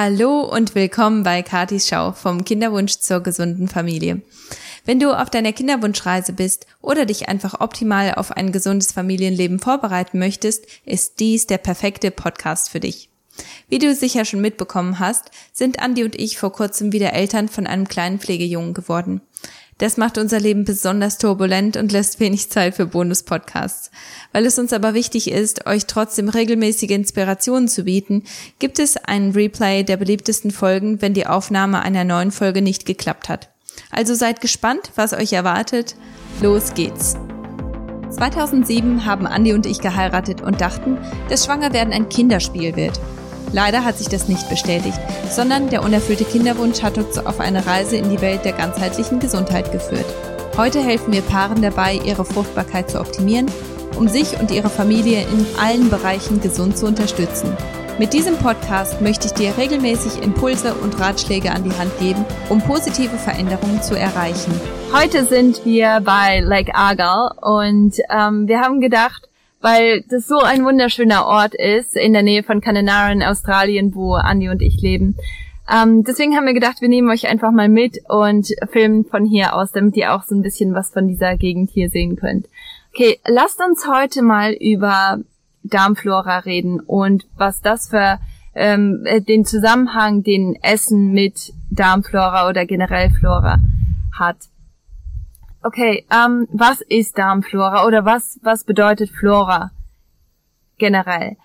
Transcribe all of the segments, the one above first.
Hallo und willkommen bei Katis Schau vom Kinderwunsch zur gesunden Familie. Wenn du auf deiner Kinderwunschreise bist oder dich einfach optimal auf ein gesundes Familienleben vorbereiten möchtest, ist dies der perfekte Podcast für dich. Wie du sicher schon mitbekommen hast, sind Andi und ich vor kurzem wieder Eltern von einem kleinen Pflegejungen geworden. Das macht unser Leben besonders turbulent und lässt wenig Zeit für Bonus-Podcasts. Weil es uns aber wichtig ist, euch trotzdem regelmäßige Inspirationen zu bieten, gibt es einen Replay der beliebtesten Folgen, wenn die Aufnahme einer neuen Folge nicht geklappt hat. Also seid gespannt, was euch erwartet. Los geht's! 2007 haben Andi und ich geheiratet und dachten, dass Schwangerwerden ein Kinderspiel wird. Leider hat sich das nicht bestätigt, sondern der unerfüllte Kinderwunsch hat uns auf eine Reise in die Welt der ganzheitlichen Gesundheit geführt. Heute helfen wir Paaren dabei, ihre Fruchtbarkeit zu optimieren, um sich und ihre Familie in allen Bereichen gesund zu unterstützen. Mit diesem Podcast möchte ich dir regelmäßig Impulse und Ratschläge an die Hand geben, um positive Veränderungen zu erreichen. Heute sind wir bei Lake Argyle und ähm, wir haben gedacht, weil das so ein wunderschöner Ort ist in der Nähe von Cananara in Australien, wo Andi und ich leben. Ähm, deswegen haben wir gedacht, wir nehmen euch einfach mal mit und filmen von hier aus, damit ihr auch so ein bisschen was von dieser Gegend hier sehen könnt. Okay, lasst uns heute mal über Darmflora reden und was das für ähm, äh, den Zusammenhang, den Essen mit Darmflora oder generell Flora hat. Okay, ähm, was ist Darmflora oder was, was bedeutet Flora generell?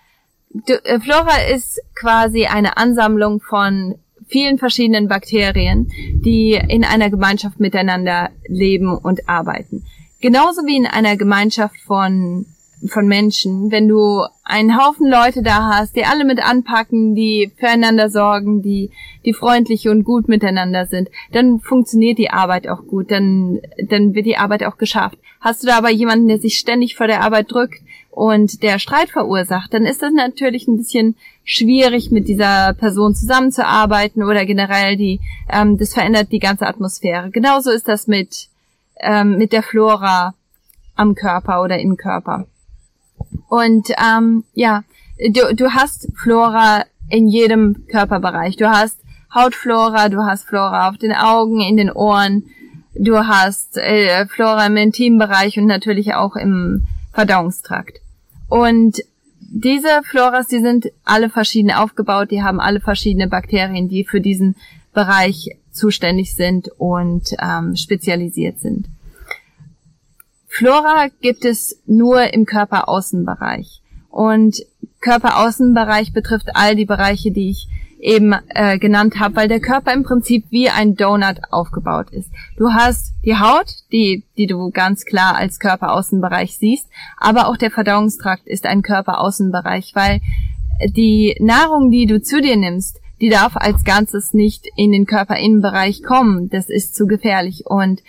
Du, äh, Flora ist quasi eine Ansammlung von vielen verschiedenen Bakterien, die in einer Gemeinschaft miteinander leben und arbeiten. Genauso wie in einer Gemeinschaft von von Menschen, wenn du einen Haufen Leute da hast, die alle mit anpacken, die füreinander sorgen, die, die freundlich und gut miteinander sind, dann funktioniert die Arbeit auch gut, dann, dann wird die Arbeit auch geschafft. Hast du da aber jemanden, der sich ständig vor der Arbeit drückt und der Streit verursacht, dann ist das natürlich ein bisschen schwierig, mit dieser Person zusammenzuarbeiten oder generell die, ähm, das verändert die ganze Atmosphäre. Genauso ist das mit, ähm, mit der Flora am Körper oder im Körper. Und ähm, ja, du, du hast Flora in jedem Körperbereich. Du hast Hautflora, du hast Flora auf den Augen, in den Ohren, du hast äh, Flora im Intimbereich und natürlich auch im Verdauungstrakt. Und diese Floras, die sind alle verschieden aufgebaut, die haben alle verschiedene Bakterien, die für diesen Bereich zuständig sind und ähm, spezialisiert sind. Flora gibt es nur im Körperaußenbereich. Und Körperaußenbereich betrifft all die Bereiche, die ich eben äh, genannt habe, weil der Körper im Prinzip wie ein Donut aufgebaut ist. Du hast die Haut, die, die du ganz klar als Körperaußenbereich siehst, aber auch der Verdauungstrakt ist ein Körperaußenbereich, weil die Nahrung, die du zu dir nimmst, die darf als Ganzes nicht in den Körperinnenbereich kommen. Das ist zu gefährlich. Und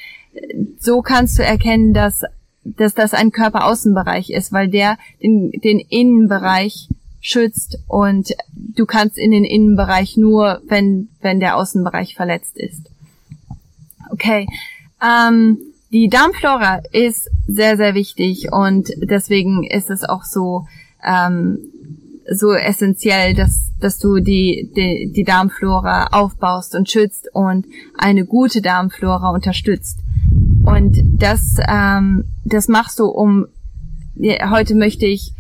so kannst du erkennen, dass, dass das ein Körperaußenbereich ist, weil der den, den Innenbereich schützt und du kannst in den Innenbereich nur, wenn, wenn der Außenbereich verletzt ist. Okay. Ähm, die Darmflora ist sehr, sehr wichtig und deswegen ist es auch so, ähm, so essentiell, dass, dass du die, die, die Darmflora aufbaust und schützt und eine gute Darmflora unterstützt. Und das, ähm, das machst du, um heute möchte ich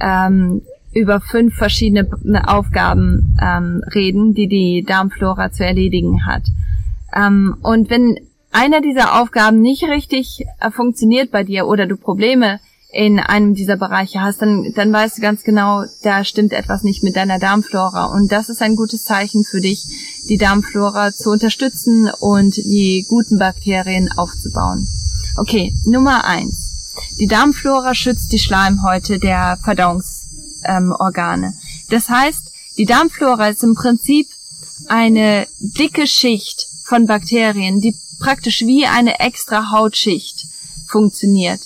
ähm, über fünf verschiedene Aufgaben ähm, reden, die die Darmflora zu erledigen hat. Ähm, und wenn einer dieser Aufgaben nicht richtig äh, funktioniert bei dir oder du Probleme in einem dieser Bereiche hast, dann, dann weißt du ganz genau, da stimmt etwas nicht mit deiner Darmflora. Und das ist ein gutes Zeichen für dich, die Darmflora zu unterstützen und die guten Bakterien aufzubauen. Okay, Nummer eins. Die Darmflora schützt die Schleimhäute der Verdauungsorgane. Ähm, das heißt, die Darmflora ist im Prinzip eine dicke Schicht von Bakterien, die praktisch wie eine extra Hautschicht funktioniert.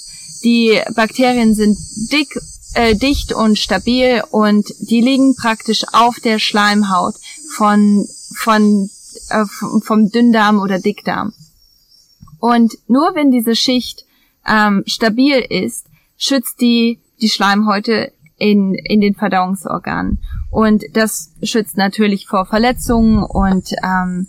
Die Bakterien sind dick, äh, dicht und stabil und die liegen praktisch auf der Schleimhaut von, von, äh, vom Dünndarm oder Dickdarm. Und nur wenn diese Schicht ähm, stabil ist, schützt die die Schleimhäute in, in den Verdauungsorganen. Und das schützt natürlich vor Verletzungen und ähm,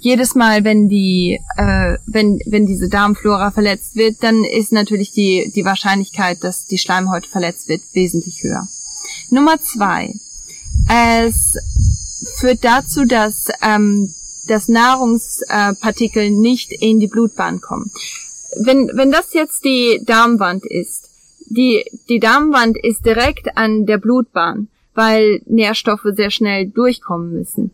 jedes Mal, wenn die, äh, wenn, wenn diese Darmflora verletzt wird, dann ist natürlich die, die Wahrscheinlichkeit, dass die Schleimhaut verletzt wird, wesentlich höher. Nummer zwei. Es führt dazu, dass, ähm, dass Nahrungspartikel nicht in die Blutbahn kommen. Wenn, wenn das jetzt die Darmwand ist, die, die Darmwand ist direkt an der Blutbahn, weil Nährstoffe sehr schnell durchkommen müssen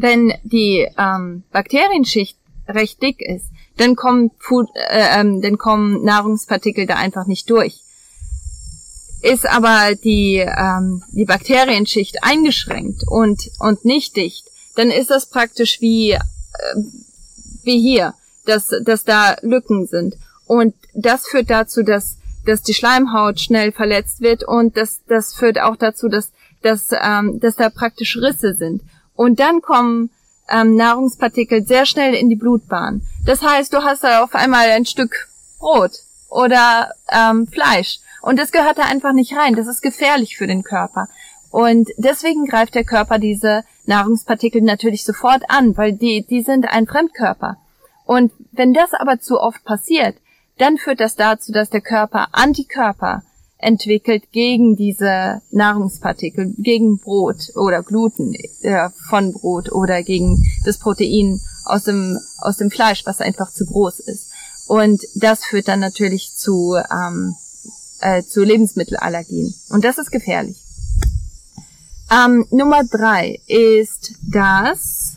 wenn die ähm, Bakterienschicht recht dick ist, dann kommen, Food, äh, ähm, dann kommen Nahrungspartikel da einfach nicht durch. Ist aber die, ähm, die Bakterienschicht eingeschränkt und, und nicht dicht, dann ist das praktisch wie, äh, wie hier, dass, dass da Lücken sind. Und das führt dazu, dass, dass die Schleimhaut schnell verletzt wird und das, das führt auch dazu, dass, dass, ähm, dass da praktisch Risse sind. Und dann kommen ähm, Nahrungspartikel sehr schnell in die Blutbahn. Das heißt, du hast da auf einmal ein Stück Brot oder ähm, Fleisch. Und das gehört da einfach nicht rein. Das ist gefährlich für den Körper. Und deswegen greift der Körper diese Nahrungspartikel natürlich sofort an, weil die, die sind ein Fremdkörper. Und wenn das aber zu oft passiert, dann führt das dazu, dass der Körper Antikörper entwickelt gegen diese Nahrungspartikel, gegen Brot oder Gluten äh, von Brot oder gegen das Protein aus dem, aus dem Fleisch, was einfach zu groß ist. Und das führt dann natürlich zu, ähm, äh, zu Lebensmittelallergien. Und das ist gefährlich. Ähm, Nummer drei ist das,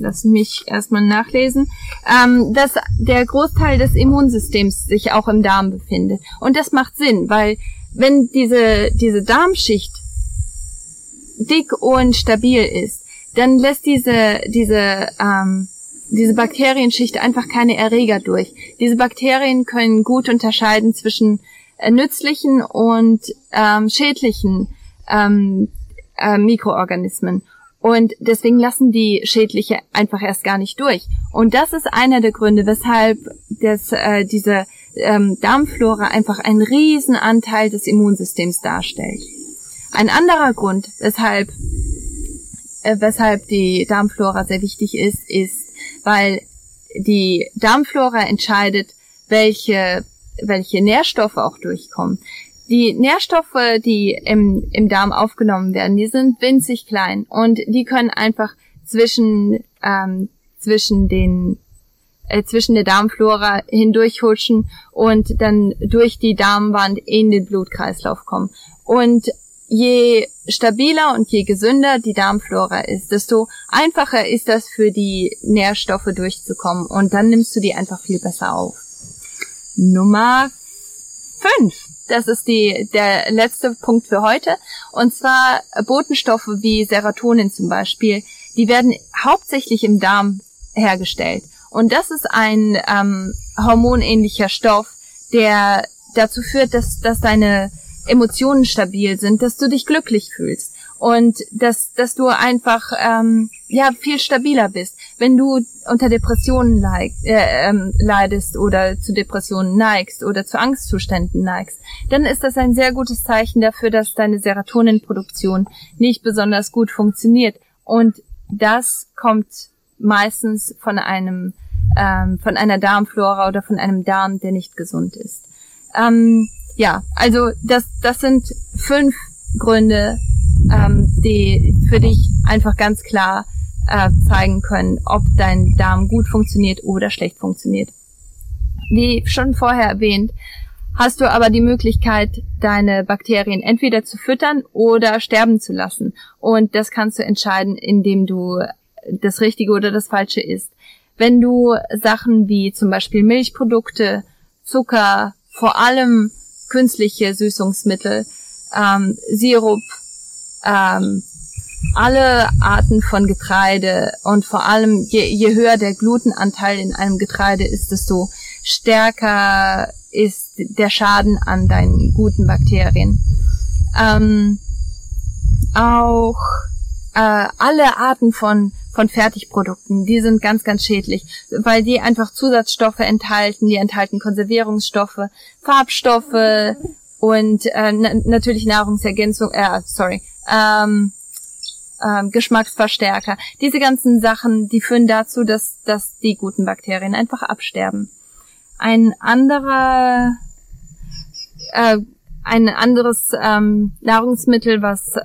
lass mich erstmal nachlesen, ähm, dass der Großteil des Immunsystems sich auch im Darm befindet. Und das macht Sinn, weil wenn diese, diese Darmschicht dick und stabil ist, dann lässt diese, diese, ähm, diese Bakterienschicht einfach keine Erreger durch. Diese Bakterien können gut unterscheiden zwischen äh, nützlichen und ähm, schädlichen ähm, äh, Mikroorganismen. Und deswegen lassen die Schädliche einfach erst gar nicht durch. Und das ist einer der Gründe, weshalb das, äh, diese ähm, Darmflora einfach einen riesen Anteil des Immunsystems darstellt. Ein anderer Grund, weshalb, äh, weshalb die Darmflora sehr wichtig ist, ist, weil die Darmflora entscheidet, welche, welche Nährstoffe auch durchkommen. Die Nährstoffe, die im, im Darm aufgenommen werden, die sind winzig klein und die können einfach zwischen, ähm, zwischen den äh, zwischen der Darmflora hindurchhutschen und dann durch die Darmwand in den Blutkreislauf kommen. Und je stabiler und je gesünder die Darmflora ist, desto einfacher ist das für die Nährstoffe durchzukommen und dann nimmst du die einfach viel besser auf. Nummer fünf. Das ist die, der letzte Punkt für heute. Und zwar Botenstoffe wie Serotonin zum Beispiel, die werden hauptsächlich im Darm hergestellt. Und das ist ein ähm, hormonähnlicher Stoff, der dazu führt, dass, dass deine Emotionen stabil sind, dass du dich glücklich fühlst und dass, dass du einfach ähm, ja viel stabiler bist. Wenn du unter Depressionen leid, äh, ähm, leidest oder zu Depressionen neigst oder zu Angstzuständen neigst, dann ist das ein sehr gutes Zeichen dafür, dass deine Serotoninproduktion nicht besonders gut funktioniert. Und das kommt meistens von einem ähm, von einer Darmflora oder von einem Darm, der nicht gesund ist. Ähm, ja, also das das sind fünf Gründe, ähm, die für dich einfach ganz klar äh, zeigen können, ob dein Darm gut funktioniert oder schlecht funktioniert. Wie schon vorher erwähnt, hast du aber die Möglichkeit, deine Bakterien entweder zu füttern oder sterben zu lassen. Und das kannst du entscheiden, indem du das Richtige oder das Falsche isst. Wenn du Sachen wie zum Beispiel Milchprodukte, Zucker, vor allem künstliche Süßungsmittel, ähm, Sirup, ähm, alle Arten von Getreide und vor allem je, je höher der Glutenanteil in einem Getreide ist, desto stärker ist der Schaden an deinen guten Bakterien. Ähm, auch äh, alle Arten von von Fertigprodukten, die sind ganz, ganz schädlich, weil die einfach Zusatzstoffe enthalten, die enthalten Konservierungsstoffe, Farbstoffe und äh, natürlich Nahrungsergänzung, äh, sorry, ähm, ähm, Geschmacksverstärker. Diese ganzen Sachen, die führen dazu, dass, dass die guten Bakterien einfach absterben. Ein anderer, äh, ein anderes ähm, Nahrungsmittel, was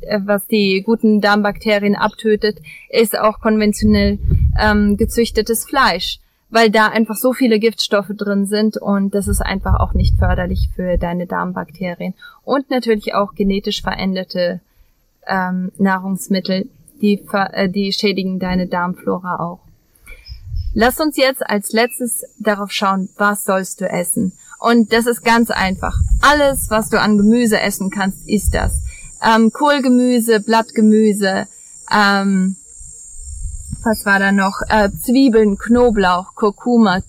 äh, was die guten Darmbakterien abtötet, ist auch konventionell ähm, gezüchtetes Fleisch, weil da einfach so viele Giftstoffe drin sind und das ist einfach auch nicht förderlich für deine Darmbakterien. Und natürlich auch genetisch veränderte ähm, Nahrungsmittel, die, äh, die schädigen deine Darmflora auch. Lass uns jetzt als letztes darauf schauen, was sollst du essen. Und das ist ganz einfach. Alles, was du an Gemüse essen kannst, ist das. Ähm, Kohlgemüse, Blattgemüse, ähm, was war da noch? Äh, Zwiebeln, Knoblauch, Kurkuma,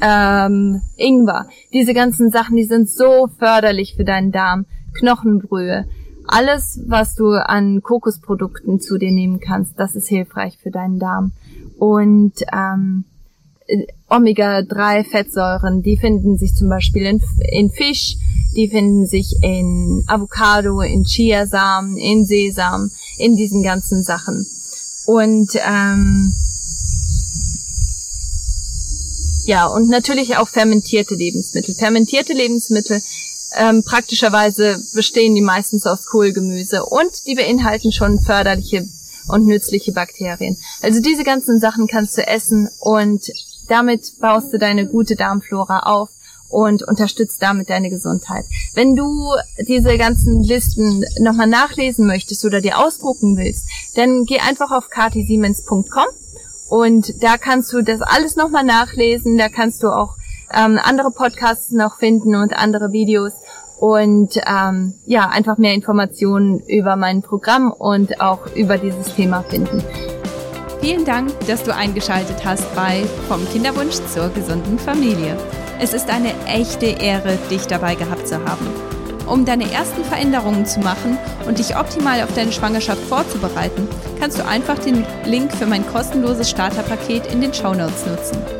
ähm, Ingwer. Diese ganzen Sachen, die sind so förderlich für deinen Darm. Knochenbrühe. Alles, was du an Kokosprodukten zu dir nehmen kannst, das ist hilfreich für deinen Darm. Und ähm, Omega-3-Fettsäuren, die finden sich zum Beispiel in, in Fisch, die finden sich in Avocado, in Chiasamen, in Sesam, in diesen ganzen Sachen. Und ähm, ja, und natürlich auch fermentierte Lebensmittel. Fermentierte Lebensmittel ähm, praktischerweise bestehen die meistens aus Kohlgemüse und die beinhalten schon förderliche und nützliche Bakterien. Also diese ganzen Sachen kannst du essen und damit baust du deine gute Darmflora auf und unterstützt damit deine Gesundheit. Wenn du diese ganzen Listen nochmal nachlesen möchtest oder dir ausdrucken willst, dann geh einfach auf katisiemens.com und da kannst du das alles nochmal nachlesen. Da kannst du auch ähm, andere Podcasts noch finden und andere Videos und ähm, ja, einfach mehr Informationen über mein Programm und auch über dieses Thema finden. Vielen Dank, dass du eingeschaltet hast bei Vom Kinderwunsch zur gesunden Familie. Es ist eine echte Ehre, dich dabei gehabt zu haben. Um deine ersten Veränderungen zu machen und dich optimal auf deine Schwangerschaft vorzubereiten, kannst du einfach den Link für mein kostenloses Starterpaket in den Show Notes nutzen.